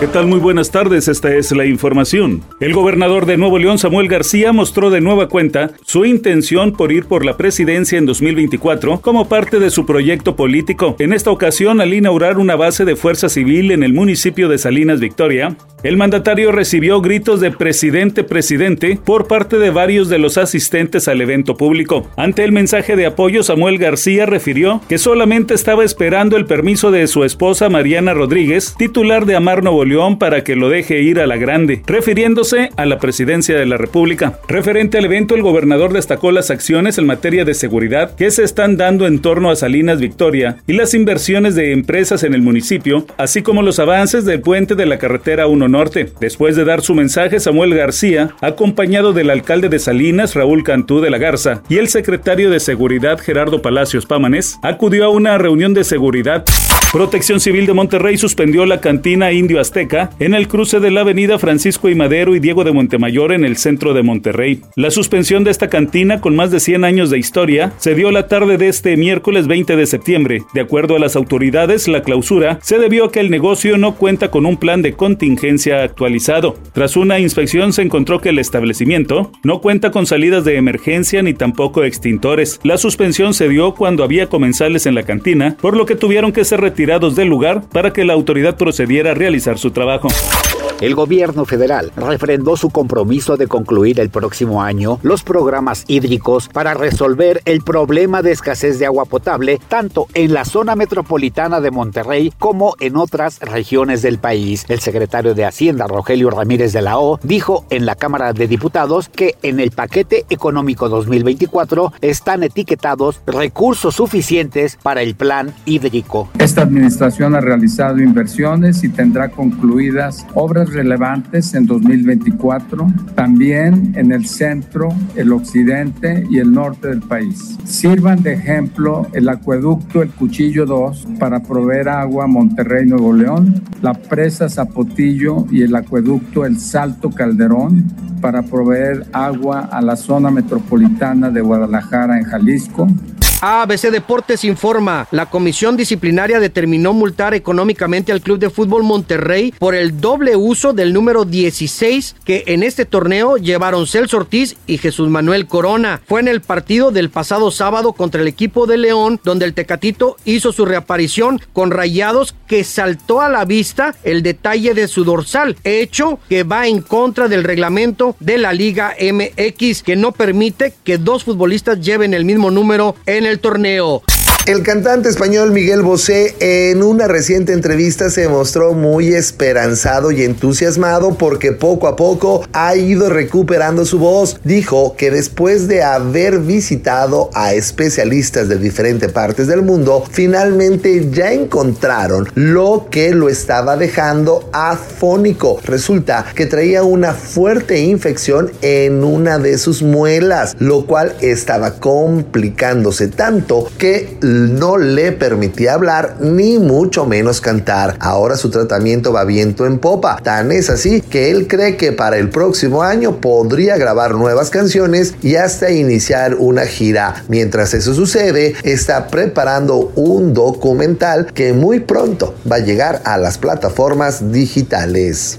¿Qué tal? Muy buenas tardes, esta es la información. El gobernador de Nuevo León, Samuel García, mostró de nueva cuenta su intención por ir por la presidencia en 2024 como parte de su proyecto político. En esta ocasión, al inaugurar una base de fuerza civil en el municipio de Salinas Victoria, el mandatario recibió gritos de presidente, presidente por parte de varios de los asistentes al evento público. Ante el mensaje de apoyo, Samuel García refirió que solamente estaba esperando el permiso de su esposa Mariana Rodríguez, titular de Amar Nuevo León para que lo deje ir a la grande, refiriéndose a la presidencia de la República. Referente al evento, el gobernador destacó las acciones en materia de seguridad que se están dando en torno a Salinas Victoria y las inversiones de empresas en el municipio, así como los avances del puente de la carretera 1 Norte. Después de dar su mensaje, Samuel García, acompañado del alcalde de Salinas, Raúl Cantú de la Garza, y el secretario de Seguridad, Gerardo Palacios Pámanes, acudió a una reunión de seguridad Protección Civil de Monterrey suspendió la cantina Indio Azteca en el cruce de la avenida Francisco y Madero y Diego de Montemayor en el centro de Monterrey. La suspensión de esta cantina, con más de 100 años de historia, se dio la tarde de este miércoles 20 de septiembre. De acuerdo a las autoridades, la clausura se debió a que el negocio no cuenta con un plan de contingencia actualizado. Tras una inspección se encontró que el establecimiento no cuenta con salidas de emergencia ni tampoco extintores. La suspensión se dio cuando había comensales en la cantina, por lo que tuvieron que ser tirados del lugar para que la autoridad procediera a realizar su trabajo. El gobierno federal refrendó su compromiso de concluir el próximo año los programas hídricos para resolver el problema de escasez de agua potable tanto en la zona metropolitana de Monterrey como en otras regiones del país. El secretario de Hacienda, Rogelio Ramírez de la O, dijo en la Cámara de Diputados que en el paquete económico 2024 están etiquetados recursos suficientes para el plan hídrico. Esta administración ha realizado inversiones y tendrá concluidas obras relevantes en 2024, también en el centro, el occidente y el norte del país. Sirvan de ejemplo el acueducto El Cuchillo 2 para proveer agua a Monterrey, Nuevo León, la presa Zapotillo y el acueducto El Salto Calderón para proveer agua a la zona metropolitana de Guadalajara en Jalisco, ABC Deportes informa, la comisión disciplinaria determinó multar económicamente al Club de Fútbol Monterrey por el doble uso del número 16 que en este torneo llevaron Celso Ortiz y Jesús Manuel Corona. Fue en el partido del pasado sábado contra el equipo de León donde el Tecatito hizo su reaparición con rayados que saltó a la vista el detalle de su dorsal, hecho que va en contra del reglamento de la Liga MX que no permite que dos futbolistas lleven el mismo número en el torneo. El cantante español Miguel Bosé en una reciente entrevista se mostró muy esperanzado y entusiasmado porque poco a poco ha ido recuperando su voz. Dijo que después de haber visitado a especialistas de diferentes partes del mundo, finalmente ya encontraron lo que lo estaba dejando afónico. Resulta que traía una fuerte infección en una de sus muelas, lo cual estaba complicándose tanto que no le permitía hablar ni mucho menos cantar. Ahora su tratamiento va viento en popa. Tan es así que él cree que para el próximo año podría grabar nuevas canciones y hasta iniciar una gira. Mientras eso sucede, está preparando un documental que muy pronto va a llegar a las plataformas digitales.